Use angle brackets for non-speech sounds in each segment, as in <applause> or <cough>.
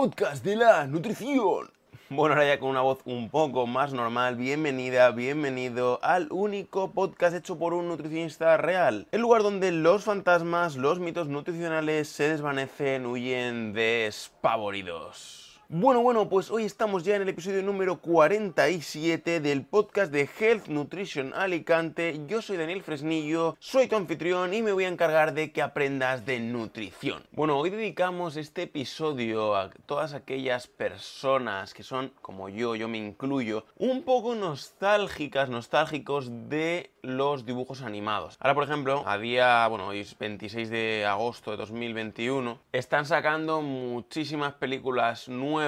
podcast de la nutrición. Bueno, ahora ya con una voz un poco más normal, bienvenida, bienvenido al único podcast hecho por un nutricionista real. El lugar donde los fantasmas, los mitos nutricionales se desvanecen, huyen despavoridos. Bueno, bueno, pues hoy estamos ya en el episodio número 47 del podcast de Health Nutrition Alicante. Yo soy Daniel Fresnillo, soy tu anfitrión y me voy a encargar de que aprendas de nutrición. Bueno, hoy dedicamos este episodio a todas aquellas personas que son, como yo, yo me incluyo, un poco nostálgicas, nostálgicos de los dibujos animados. Ahora, por ejemplo, a día, bueno, hoy es 26 de agosto de 2021, están sacando muchísimas películas nuevas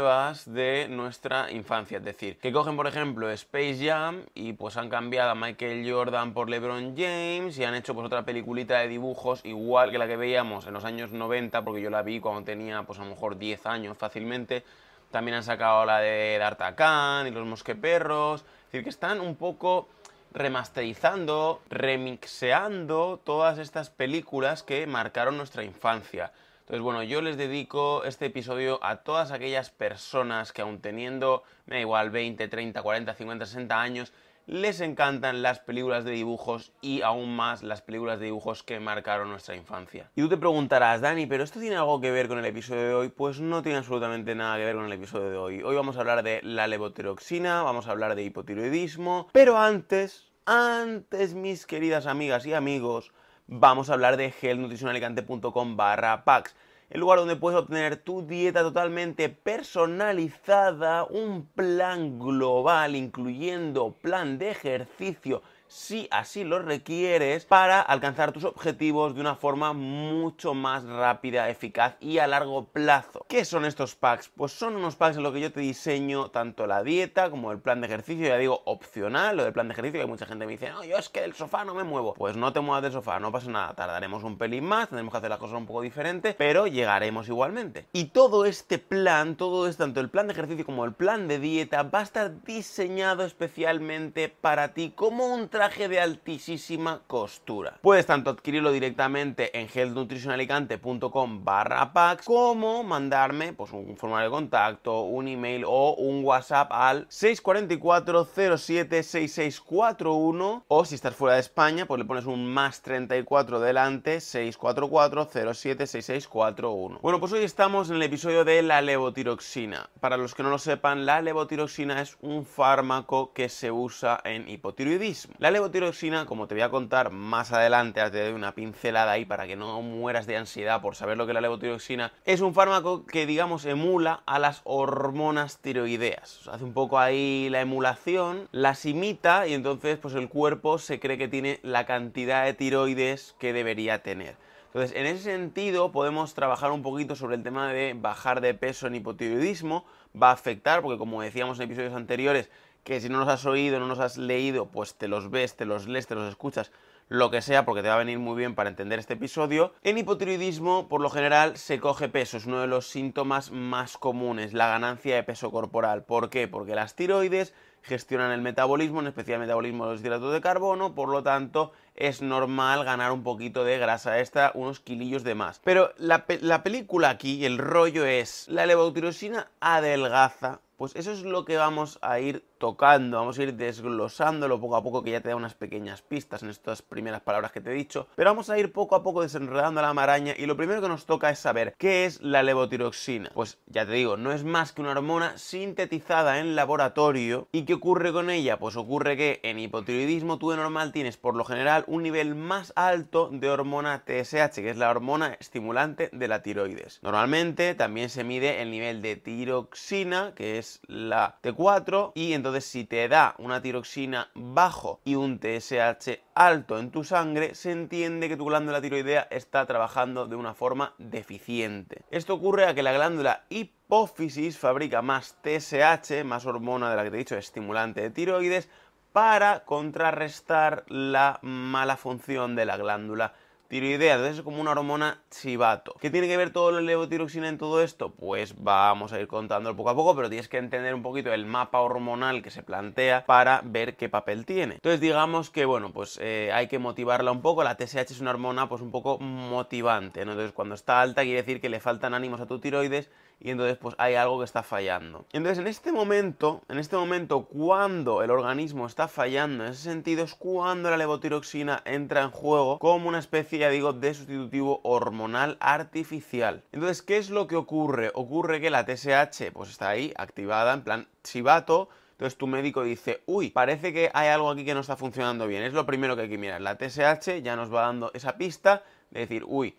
de nuestra infancia. Es decir, que cogen, por ejemplo, Space Jam y pues han cambiado a Michael Jordan por LeBron James y han hecho pues otra peliculita de dibujos igual que la que veíamos en los años 90, porque yo la vi cuando tenía pues a lo mejor 10 años fácilmente. También han sacado la de D'Artagnan y los Mosqueperros. Es decir, que están un poco remasterizando, remixeando todas estas películas que marcaron nuestra infancia. Entonces, bueno, yo les dedico este episodio a todas aquellas personas que aun teniendo, me da igual, 20, 30, 40, 50, 60 años, les encantan las películas de dibujos y aún más las películas de dibujos que marcaron nuestra infancia. Y tú te preguntarás, Dani, ¿pero esto tiene algo que ver con el episodio de hoy? Pues no tiene absolutamente nada que ver con el episodio de hoy. Hoy vamos a hablar de la levotiroxina, vamos a hablar de hipotiroidismo, pero antes, antes, mis queridas amigas y amigos, vamos a hablar de gelnutricionalicante.com barra packs, el lugar donde puedes obtener tu dieta totalmente personalizada, un plan global incluyendo plan de ejercicio, si así lo requieres, para alcanzar tus objetivos de una forma mucho más rápida, eficaz y a largo plazo. ¿Qué son estos packs? Pues son unos packs en los que yo te diseño tanto la dieta como el plan de ejercicio, ya digo, opcional, lo del plan de ejercicio, que mucha gente me dice, no, yo es que del sofá no me muevo. Pues no te muevas del sofá, no pasa nada, tardaremos un pelín más, tendremos que hacer las cosas un poco diferentes, pero llegaremos igualmente. Y todo este plan, todo esto, tanto el plan de ejercicio como el plan de dieta, va a estar diseñado especialmente para ti como un de altísima costura. Puedes tanto adquirirlo directamente en healthnutritionalicante.com barra packs como mandarme pues, un formulario de contacto, un email o un WhatsApp al 644 07 6641 o si estás fuera de España pues le pones un más 34 delante 644 07 6641. Bueno pues hoy estamos en el episodio de la levotiroxina. Para los que no lo sepan, la levotiroxina es un fármaco que se usa en hipotiroidismo. La levotiroxina, como te voy a contar más adelante, te doy una pincelada ahí para que no mueras de ansiedad por saber lo que es la levotiroxina, es un fármaco que digamos emula a las hormonas tiroideas. hace un poco ahí la emulación, las imita y entonces pues el cuerpo se cree que tiene la cantidad de tiroides que debería tener. Entonces, en ese sentido, podemos trabajar un poquito sobre el tema de bajar de peso en hipotiroidismo. Va a afectar, porque como decíamos en episodios anteriores, que si no nos has oído, no nos has leído, pues te los ves, te los lees, te los escuchas, lo que sea, porque te va a venir muy bien para entender este episodio. En hipotiroidismo, por lo general, se coge peso, es uno de los síntomas más comunes, la ganancia de peso corporal. ¿Por qué? Porque las tiroides gestionan el metabolismo, en especial el metabolismo de los hidratos de carbono, por lo tanto es normal ganar un poquito de grasa extra, unos kilillos de más. Pero la, la película aquí, el rollo es, la levotirosina adelgaza, pues eso es lo que vamos a ir tocando, vamos a ir desglosándolo poco a poco, que ya te da unas pequeñas pistas en estas primeras palabras que te he dicho, pero vamos a ir poco a poco desenredando la maraña y lo primero que nos toca es saber qué es la levotiroxina. Pues ya te digo, no es más que una hormona sintetizada en laboratorio y ¿qué ocurre con ella? Pues ocurre que en hipotiroidismo tú de normal tienes por lo general un nivel más alto de hormona TSH, que es la hormona estimulante de la tiroides. Normalmente también se mide el nivel de tiroxina, que es la T4, y entonces si te da una tiroxina bajo y un TSH alto en tu sangre, se entiende que tu glándula tiroidea está trabajando de una forma deficiente. Esto ocurre a que la glándula hipófisis fabrica más TSH, más hormona de la que te he dicho, estimulante de tiroides, para contrarrestar la mala función de la glándula tiroidea. Entonces es como una hormona chivato. ¿Qué tiene que ver todo la levotiroxina en todo esto? Pues vamos a ir contándolo poco a poco, pero tienes que entender un poquito el mapa hormonal que se plantea para ver qué papel tiene. Entonces digamos que, bueno, pues eh, hay que motivarla un poco. La TSH es una hormona pues un poco motivante, Entonces cuando está alta quiere decir que le faltan ánimos a tu tiroides y entonces pues hay algo que está fallando. Entonces en este momento, en este momento cuando el organismo está fallando en ese sentido es cuando la levotiroxina entra en juego como una especie, ya digo, de sustitutivo hormonal artificial. Entonces, ¿qué es lo que ocurre? Ocurre que la TSH pues está ahí activada en plan chivato entonces tu médico dice, uy, parece que hay algo aquí que no está funcionando bien. Es lo primero que hay que mirar. La TSH ya nos va dando esa pista de decir, uy,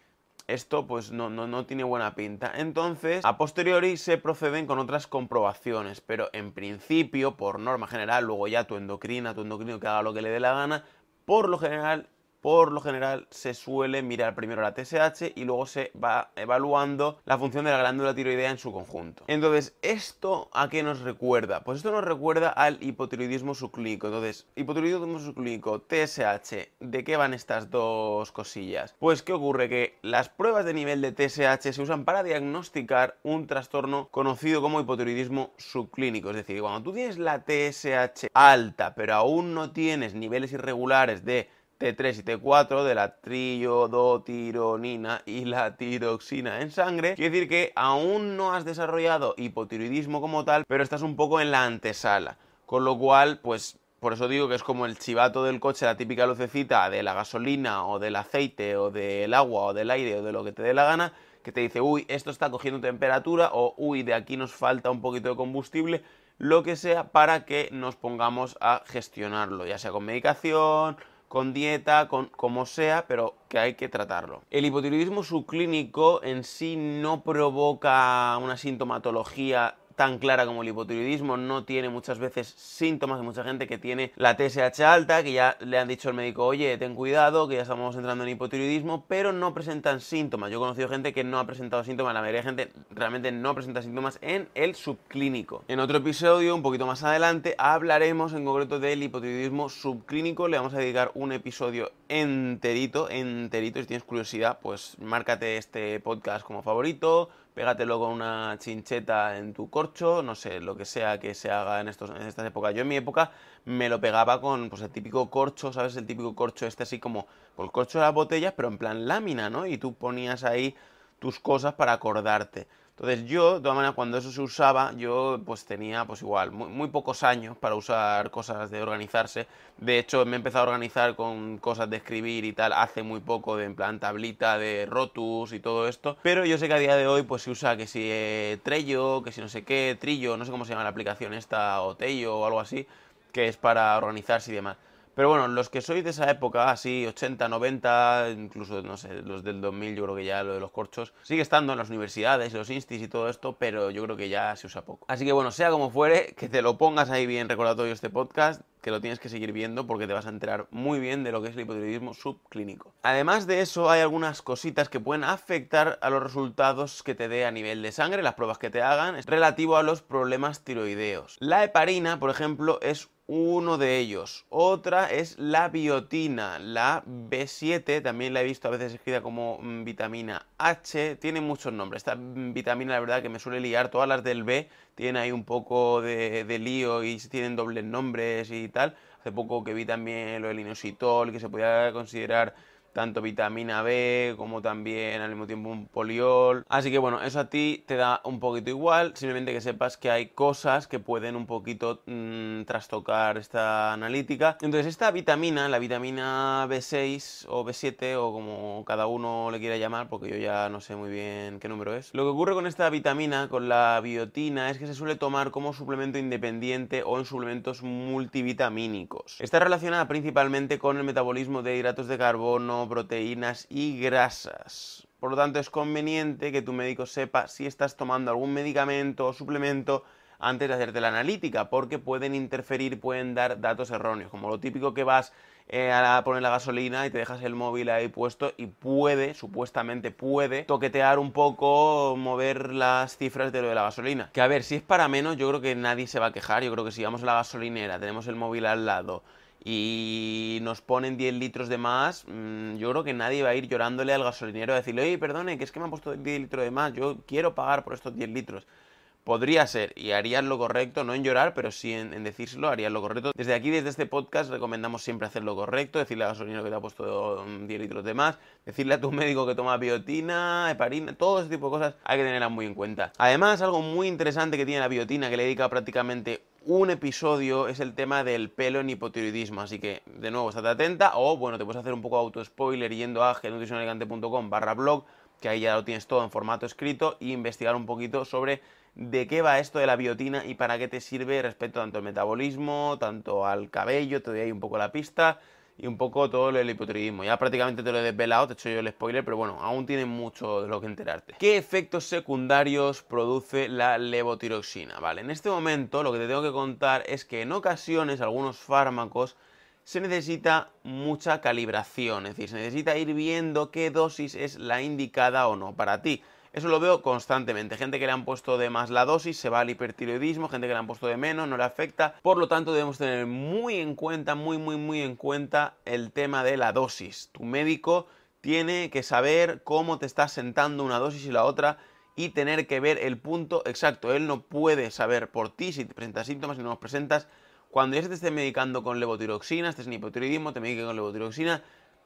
esto pues no, no, no, tiene buena pinta. Entonces, a posteriori se proceden con otras comprobaciones, pero en principio, por norma general, luego ya tu endocrina, tu endocrino que haga lo que le dé la gana, por lo general por lo general se suele mirar primero la TSH y luego se va evaluando la función de la glándula tiroidea en su conjunto. Entonces, ¿esto a qué nos recuerda? Pues esto nos recuerda al hipotiroidismo subclínico. Entonces, hipotiroidismo subclínico, TSH, ¿de qué van estas dos cosillas? Pues, ¿qué ocurre? Que las pruebas de nivel de TSH se usan para diagnosticar un trastorno conocido como hipotiroidismo subclínico. Es decir, cuando tú tienes la TSH alta, pero aún no tienes niveles irregulares de T3 y T4 de la triodotironina y la tiroxina en sangre, quiere decir que aún no has desarrollado hipotiroidismo como tal, pero estás un poco en la antesala. Con lo cual, pues por eso digo que es como el chivato del coche, la típica lucecita de la gasolina o del aceite o del agua o del aire o de lo que te dé la gana, que te dice, uy, esto está cogiendo temperatura o uy, de aquí nos falta un poquito de combustible, lo que sea para que nos pongamos a gestionarlo, ya sea con medicación con dieta, con como sea, pero que hay que tratarlo. El hipotiroidismo subclínico en sí no provoca una sintomatología tan clara como el hipotiroidismo, no tiene muchas veces síntomas de mucha gente que tiene la TSH alta, que ya le han dicho al médico, oye, ten cuidado, que ya estamos entrando en hipotiroidismo, pero no presentan síntomas. Yo he conocido gente que no ha presentado síntomas, la mayoría de gente realmente no presenta síntomas en el subclínico. En otro episodio, un poquito más adelante, hablaremos en concreto del hipotiroidismo subclínico, le vamos a dedicar un episodio enterito, enterito, si tienes curiosidad, pues márcate este podcast como favorito, pégatelo con una chincheta en tu corcho, no sé, lo que sea que se haga en, estos, en estas épocas. Yo en mi época me lo pegaba con pues, el típico corcho, ¿sabes? El típico corcho este así como, pues, el corcho de las botellas, pero en plan lámina, ¿no? Y tú ponías ahí tus cosas para acordarte. Entonces yo, de todas maneras, cuando eso se usaba, yo pues tenía pues igual muy, pocos años para usar cosas de organizarse. De hecho, me he empezado a organizar con cosas de escribir y tal hace muy poco, de en plan tablita de rotus y todo esto. Pero yo sé que a día de hoy pues se usa que si eh, Trello, que si no sé qué, Trillo, no sé cómo se llama la aplicación esta, o Tello o algo así, que es para organizarse y demás. Pero bueno, los que sois de esa época, así 80, 90, incluso, no sé, los del 2000, yo creo que ya lo de los corchos, sigue estando en las universidades, los instis y todo esto, pero yo creo que ya se usa poco. Así que bueno, sea como fuere, que te lo pongas ahí bien recordatorio este podcast, que lo tienes que seguir viendo porque te vas a enterar muy bien de lo que es el hipotiroidismo subclínico. Además de eso, hay algunas cositas que pueden afectar a los resultados que te dé a nivel de sangre, las pruebas que te hagan, relativo a los problemas tiroideos. La heparina, por ejemplo, es uno de ellos. Otra es la biotina, la B7, también la he visto a veces escrita como mm, vitamina H, tiene muchos nombres. Esta mm, vitamina, la verdad, que me suele liar, todas las del B tienen ahí un poco de, de lío y tienen dobles nombres y tal. Hace poco que vi también lo del inositol, que se podía considerar tanto vitamina B como también al mismo tiempo un poliol. Así que bueno, eso a ti te da un poquito igual, simplemente que sepas que hay cosas que pueden un poquito mm, trastocar esta analítica. Entonces esta vitamina, la vitamina B6 o B7 o como cada uno le quiera llamar, porque yo ya no sé muy bien qué número es. Lo que ocurre con esta vitamina, con la biotina, es que se suele tomar como suplemento independiente o en suplementos multivitamínicos. Está relacionada principalmente con el metabolismo de hidratos de carbono, proteínas y grasas. Por lo tanto, es conveniente que tu médico sepa si estás tomando algún medicamento o suplemento antes de hacerte la analítica, porque pueden interferir, pueden dar datos erróneos, como lo típico que vas eh, a poner la gasolina y te dejas el móvil ahí puesto y puede, supuestamente puede, toquetear un poco, mover las cifras de lo de la gasolina. Que a ver, si es para menos, yo creo que nadie se va a quejar, yo creo que si vamos a la gasolinera, tenemos el móvil al lado y nos ponen 10 litros de más, mm, yo creo que nadie va a ir llorándole al gasolinero a decirle, oye, perdone, que es que me han puesto 10 litros de más, yo quiero pagar por estos 10 litros. Podría ser, y harías lo correcto, no en llorar, pero sí en, decírselo, harías lo correcto. Desde aquí, desde este podcast, recomendamos siempre hacer lo correcto, decirle a gasolina que te ha puesto 10 litros de más, decirle a tu <laughs> médico que toma biotina, heparina, todo ese tipo de cosas hay que tenerlas muy en cuenta. Además, algo muy interesante que tiene la biotina, que le dedica prácticamente un episodio es el tema del pelo en hipotiroidismo, así que de nuevo estate atenta o bueno, te puedes hacer un poco auto spoiler yendo a genutricionalicante.com barra blog, que ahí ya lo tienes todo en formato escrito, e investigar un poquito sobre de qué va esto de la biotina y para qué te sirve respecto tanto al metabolismo, tanto al cabello, te doy ahí un poco la pista y un poco todo lo del hipotiroidismo. Ya prácticamente te lo he desvelado, te he hecho yo el spoiler, pero bueno, aún tiene mucho de lo que enterarte. ¿Qué efectos secundarios produce la levotiroxina? Vale, en este momento lo que te tengo que contar es que en ocasiones algunos fármacos se necesita mucha calibración, es decir, se necesita ir viendo qué dosis es la indicada o no para ti. Eso lo veo constantemente. Gente que le han puesto de más la dosis se va al hipertiroidismo, gente que le han puesto de menos no le afecta. Por lo tanto, debemos tener muy en cuenta, muy, muy, muy en cuenta el tema de la dosis. Tu médico tiene que saber cómo te está sentando una dosis y la otra y tener que ver el punto exacto. Él no puede saber por ti si te presentas síntomas, si no los presentas. Cuando ya se te esté medicando con levotiroxina, estés en hipotiroidismo, te medique con levotiroxina,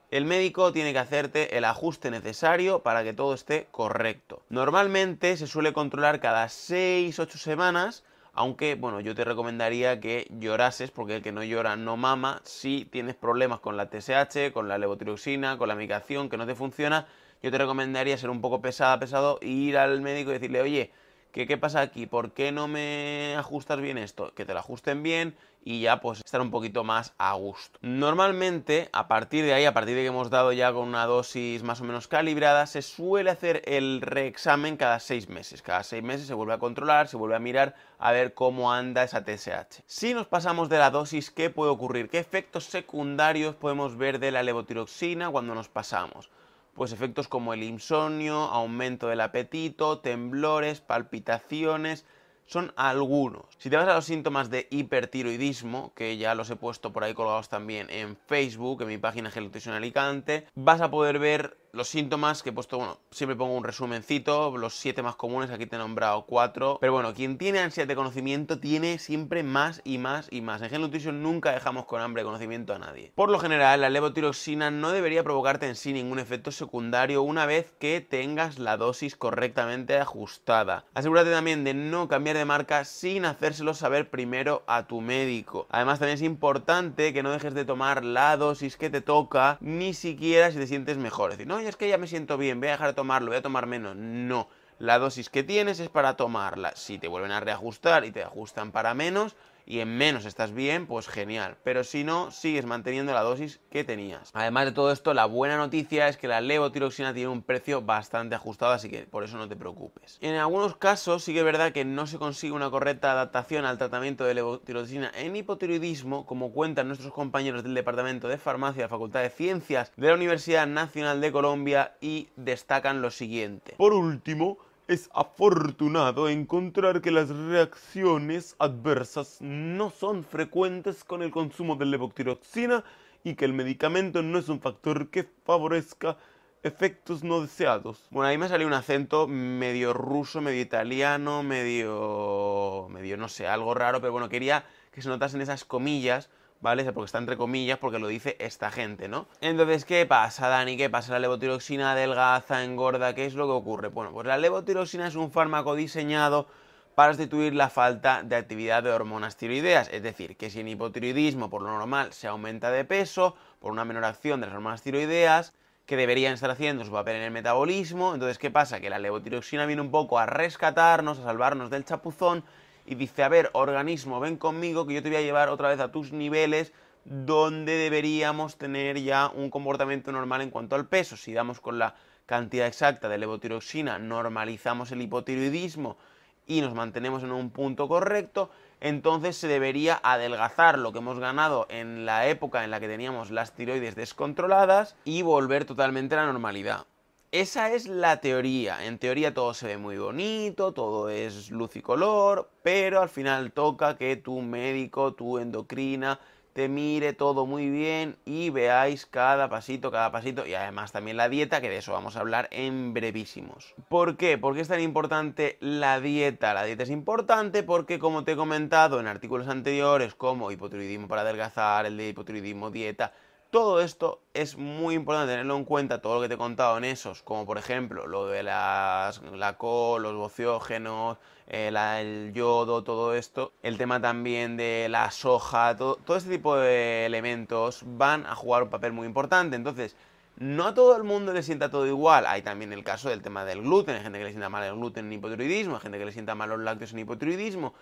el médico tiene que hacerte el ajuste necesario para que todo esté correcto. Normalmente se suele controlar cada 6-8 semanas, aunque bueno, yo te recomendaría que llorases, porque el que no llora no mama. Si tienes problemas con la TSH, con la levotiroxina, con la medicación que no te funciona, yo te recomendaría ser un poco pesada, pesado, ir al médico y decirle, oye, ¿Qué, pasa aquí? ¿Por qué no me ajustas bien esto? Que te lo ajusten bien y ya pues estar un poquito más a gusto. Normalmente, a partir de ahí, a partir de que hemos dado ya con una dosis más o menos calibrada, se suele hacer el reexamen cada seis meses. Cada seis meses se vuelve a controlar, se vuelve a mirar a ver cómo anda esa TSH. Si nos pasamos de la dosis, ¿qué puede ocurrir? ¿Qué efectos secundarios podemos ver de la levotiroxina cuando nos pasamos? Pues efectos como el insomnio, aumento del apetito, temblores, palpitaciones, son algunos. Si te vas a los síntomas de hipertiroidismo, que ya los he puesto por ahí colgados también en Facebook, en mi página Gelutrición Alicante, vas a poder ver los síntomas que he puesto, bueno, siempre pongo un resumencito, los siete más comunes, aquí te he nombrado cuatro. Pero bueno, quien tiene ansiedad de conocimiento tiene siempre más y más y más. En Gen Nutrition nunca dejamos con hambre de conocimiento a nadie. Por lo general, la levotiroxina no debería provocarte en sí ningún efecto secundario una vez que tengas la dosis correctamente ajustada. Asegúrate también de no cambiar de marca sin hacérselo saber primero a tu médico. Además, también es importante que no dejes de tomar la dosis que te toca, ni siquiera si te sientes mejor. Es decir, no, es que ya me siento bien, voy a dejar de tomarlo, voy a tomar menos. No, la dosis que tienes es para tomarla. Si te vuelven a reajustar y te ajustan para menos, y en menos estás bien, pues genial. Pero si no, sigues manteniendo la dosis que tenías. Además de todo esto, la buena noticia es que la levotiroxina tiene un precio bastante ajustado, así que por eso no te preocupes. En algunos casos sí que es verdad que no se consigue una correcta adaptación al tratamiento de levotiroxina en hipotiroidismo, como cuentan nuestros compañeros del Departamento de Farmacia de la Facultad de Ciencias de la Universidad Nacional de Colombia y destacan lo siguiente. Por último, es afortunado encontrar que las reacciones adversas no son frecuentes con el consumo de levotiroxina y que el medicamento no es un factor que favorezca efectos no deseados. Bueno, ahí me salió un acento medio ruso, medio italiano, medio... medio no sé, algo raro, pero bueno, quería que se notasen esas comillas ¿vale? Porque está entre comillas, porque lo dice esta gente, ¿no? Entonces, ¿qué pasa, Dani? ¿Qué pasa? La levotiroxina adelgaza, engorda, ¿qué es lo que ocurre? Bueno, pues la levotiroxina es un fármaco diseñado para sustituir la falta de actividad de hormonas tiroideas, es decir, que si en hipotiroidismo por lo normal se aumenta de peso por una menor acción de las hormonas tiroideas, que deberían estar haciendo su papel en el metabolismo, entonces ¿qué pasa? Que la levotiroxina viene un poco a rescatarnos, a salvarnos del chapuzón y dice, a ver, organismo, ven conmigo que yo te voy a llevar otra vez a tus niveles donde deberíamos tener ya un comportamiento normal en cuanto al peso. Si damos con la cantidad exacta de levotiroxina, normalizamos el hipotiroidismo y nos mantenemos en un punto correcto, entonces se debería adelgazar lo que hemos ganado en la época en la que teníamos las tiroides descontroladas y volver totalmente a la normalidad. Esa es la teoría. En teoría todo se ve muy bonito, todo es luz y color, pero al final toca que tu médico, tu endocrina, te mire todo muy bien y veáis cada pasito, cada pasito y además también la dieta, que de eso vamos a hablar en brevísimos. ¿Por qué? ¿Por qué es tan importante la dieta? La dieta es importante porque como te he comentado en artículos anteriores como hipotiroidismo para adelgazar, el de hipotiroidismo dieta, todo esto es muy importante tenerlo en cuenta, todo lo que te he contado en esos, como por ejemplo lo de las, la col, los bociógenos, eh, el yodo, todo esto, el tema también de la soja, todo, todo este tipo de elementos van a jugar un papel muy importante. Entonces, no a todo el mundo le sienta todo igual. Hay también el caso del tema del gluten, hay gente que le sienta mal el gluten en hipotiroidismo, hay gente que le sienta mal los lácteos en hipotiroidismo.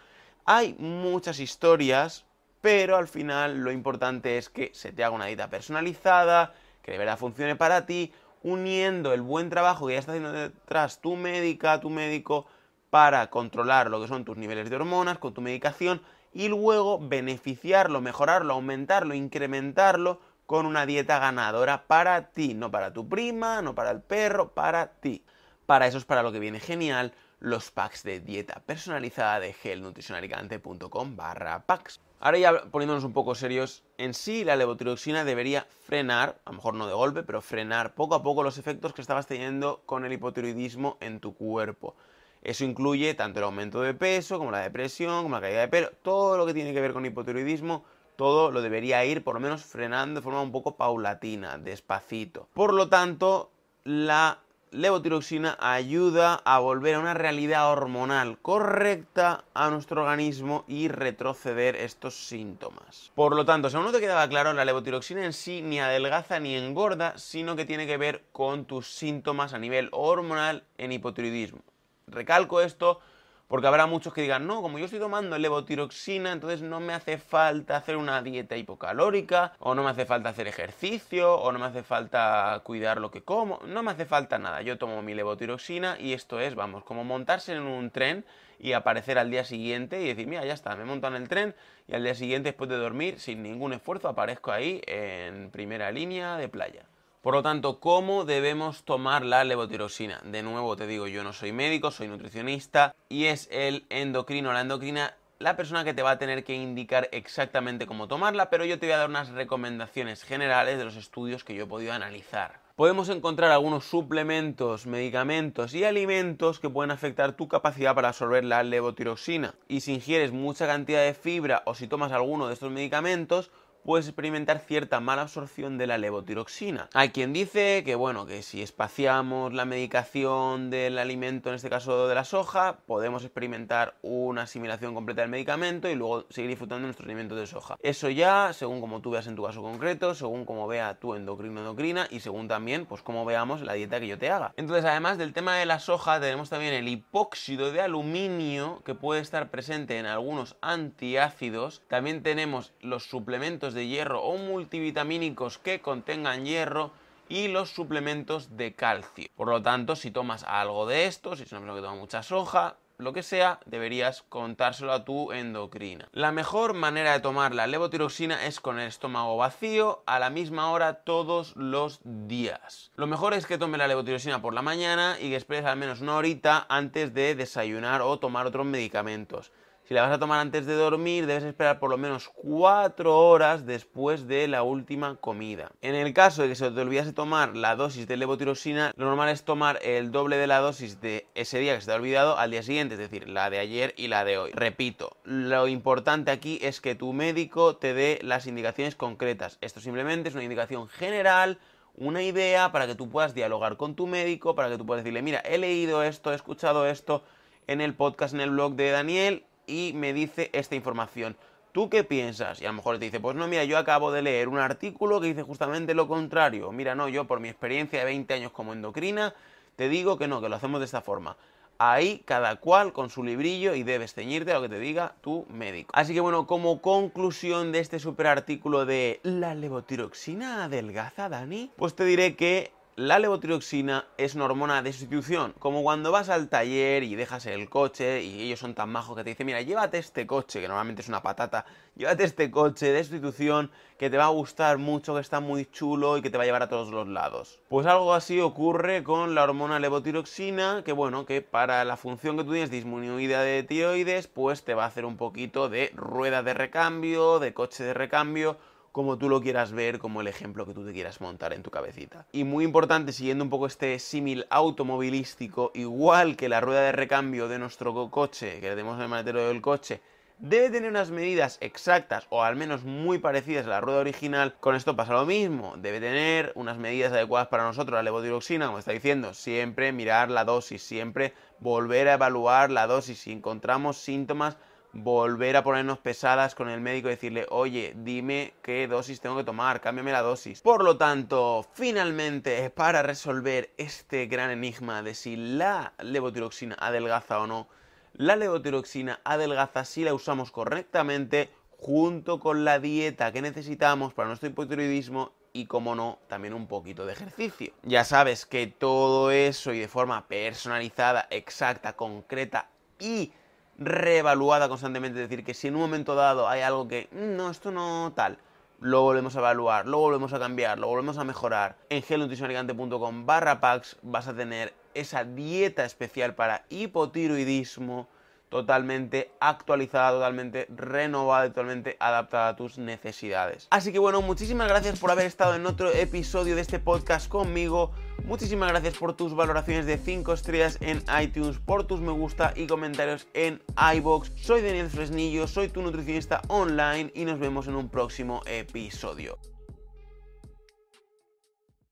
Hay muchas historias pero al final lo importante es que se te haga una dieta personalizada, que de verdad funcione para ti, uniendo el buen trabajo que ya está haciendo detrás tu médica, tu médico, para controlar lo que son tus niveles de hormonas con tu medicación y luego beneficiarlo, mejorarlo, aumentarlo, incrementarlo con una dieta ganadora para ti, no para tu prima, no para el perro, para ti. Para eso es para lo que viene genial los packs de dieta personalizada de gelnutricionalicante.com barra packs. Ahora ya poniéndonos un poco serios, en sí la levotiroxina debería frenar, a lo mejor no de golpe, pero frenar poco a poco los efectos que estabas teniendo con el hipotiroidismo en tu cuerpo. Eso incluye tanto el aumento de peso, como la depresión, como la caída de pelo, todo lo que tiene que ver con hipotiroidismo, todo lo debería ir por lo menos frenando de forma un poco paulatina, despacito. Por lo tanto, la levotiroxina ayuda a volver a una realidad hormonal correcta a nuestro organismo y retroceder estos síntomas. Por lo tanto, si aún no te quedaba claro, la levotiroxina en sí ni adelgaza ni engorda, sino que tiene que ver con tus síntomas a nivel hormonal en hipotiroidismo. Recalco esto porque habrá muchos que digan, no, como yo estoy tomando levotiroxina, entonces no me hace falta hacer una dieta hipocalórica, o no me hace falta hacer ejercicio, o no me hace falta cuidar lo que como, no me hace falta nada. Yo tomo mi levotiroxina y esto es, vamos, como montarse en un tren y aparecer al día siguiente y decir, mira, ya está, me monto en el tren y al día siguiente, después de dormir, sin ningún esfuerzo, aparezco ahí en primera línea de playa. Por lo tanto, ¿cómo debemos tomar la levotiroxina? De nuevo te digo, yo no soy médico, soy nutricionista y es el endocrino, la endocrina la persona que te va a tener que indicar exactamente cómo tomarla, pero yo te voy a dar unas recomendaciones generales de los estudios que yo he podido analizar. Podemos encontrar algunos suplementos, medicamentos y alimentos que pueden afectar tu capacidad para absorber la levotiroxina. Y si ingieres mucha cantidad de fibra o si tomas alguno de estos medicamentos, puedes experimentar cierta mala absorción de la levotiroxina. Hay quien dice que, bueno, que si espaciamos la medicación del alimento, en este caso de la soja, podemos experimentar una asimilación completa del medicamento y luego seguir disfrutando de nuestros alimentos de soja. Eso ya, según como tú veas en tu caso concreto, según como vea tu endocrino endocrina y según también, pues como veamos la dieta que yo te haga. Entonces, además del tema de la soja, tenemos también el hipóxido de aluminio que puede estar presente en algunos antiácidos. También tenemos los suplementos de hierro o multivitamínicos que contengan hierro y los suplementos de calcio. Por lo tanto, si tomas algo de esto, si es una persona que toma mucha soja, lo que sea, deberías contárselo a tu endocrina. La mejor manera de tomar la levotiroxina es con el estómago vacío a la misma hora todos los días. Lo mejor es que tome la levotiroxina por la mañana y que esperes al menos una horita antes de desayunar o tomar otros medicamentos. Si la vas a tomar antes de dormir, debes esperar por lo menos 4 horas después de la última comida. En el caso de que se te olvidase tomar la dosis de levotiroxina, lo normal es tomar el doble de la dosis de ese día que se te ha olvidado al día siguiente, es decir, la de ayer y la de hoy. Repito, lo importante aquí es que tu médico te dé las indicaciones concretas. Esto simplemente es una indicación general una idea para que tú puedas dialogar con tu médico, para que tú puedas decirle, mira, he leído esto, he escuchado esto en el podcast, en el blog de Daniel, y me dice esta información. ¿Tú qué piensas? Y a lo mejor te dice, pues no, mira, yo acabo de leer un artículo que dice justamente lo contrario. Mira, no, yo por mi experiencia de 20 años como endocrina, te digo que no, que lo hacemos de esta forma. Ahí cada cual con su librillo y debes ceñirte a lo que te diga tu médico. Así que bueno, como conclusión de este super artículo de la levotiroxina adelgaza, Dani, pues te diré que la levotiroxina es una hormona de sustitución, como cuando vas al taller y dejas el coche y ellos son tan majos que te dicen, mira, llévate este coche, que normalmente es una patata, llévate este coche de sustitución que te va a gustar mucho, que está muy chulo y que te va a llevar a todos los lados. Pues algo así ocurre con la hormona levotiroxina, que bueno, que para la función que tú tienes disminuida de tiroides, pues te va a hacer un poquito de rueda de recambio, de coche de recambio, como tú lo quieras ver, como el ejemplo que tú te quieras montar en tu cabecita. Y muy importante, siguiendo un poco este símil automovilístico, igual que la rueda de recambio de nuestro coche, que tenemos en el maletero del coche, debe tener unas medidas exactas o al menos muy parecidas a la rueda original, con esto pasa lo mismo, debe tener unas medidas adecuadas para nosotros, la levotiroxina, como está diciendo, siempre mirar la dosis, siempre volver a evaluar la dosis, si encontramos síntomas volver a ponernos pesadas con el médico y decirle, oye, dime qué dosis tengo que tomar, cámbiame la dosis. Por lo tanto, finalmente, para resolver este gran enigma de si la levotiroxina adelgaza o no, la levotiroxina adelgaza si la usamos correctamente junto con la dieta que necesitamos para nuestro hipotiroidismo y, como no, también un poquito de ejercicio. Ya sabes que todo eso y de forma personalizada, exacta, concreta y reevaluada constantemente, es decir, que si en un momento dado hay algo que, mm, no, esto no tal, lo volvemos a evaluar, lo volvemos a cambiar, lo volvemos a mejorar. En gelnutricionalicante.com barra packs vas a tener esa dieta especial para hipotiroidismo, totalmente actualizada, totalmente renovada, totalmente adaptada a tus necesidades. Así que bueno, muchísimas gracias por haber estado en otro episodio de este podcast conmigo. Muchísimas gracias por tus valoraciones de 5 estrellas en iTunes, por tus me gusta y comentarios en iBox. Soy Daniel Fresnillo, soy tu nutricionista online y nos vemos en un próximo episodio.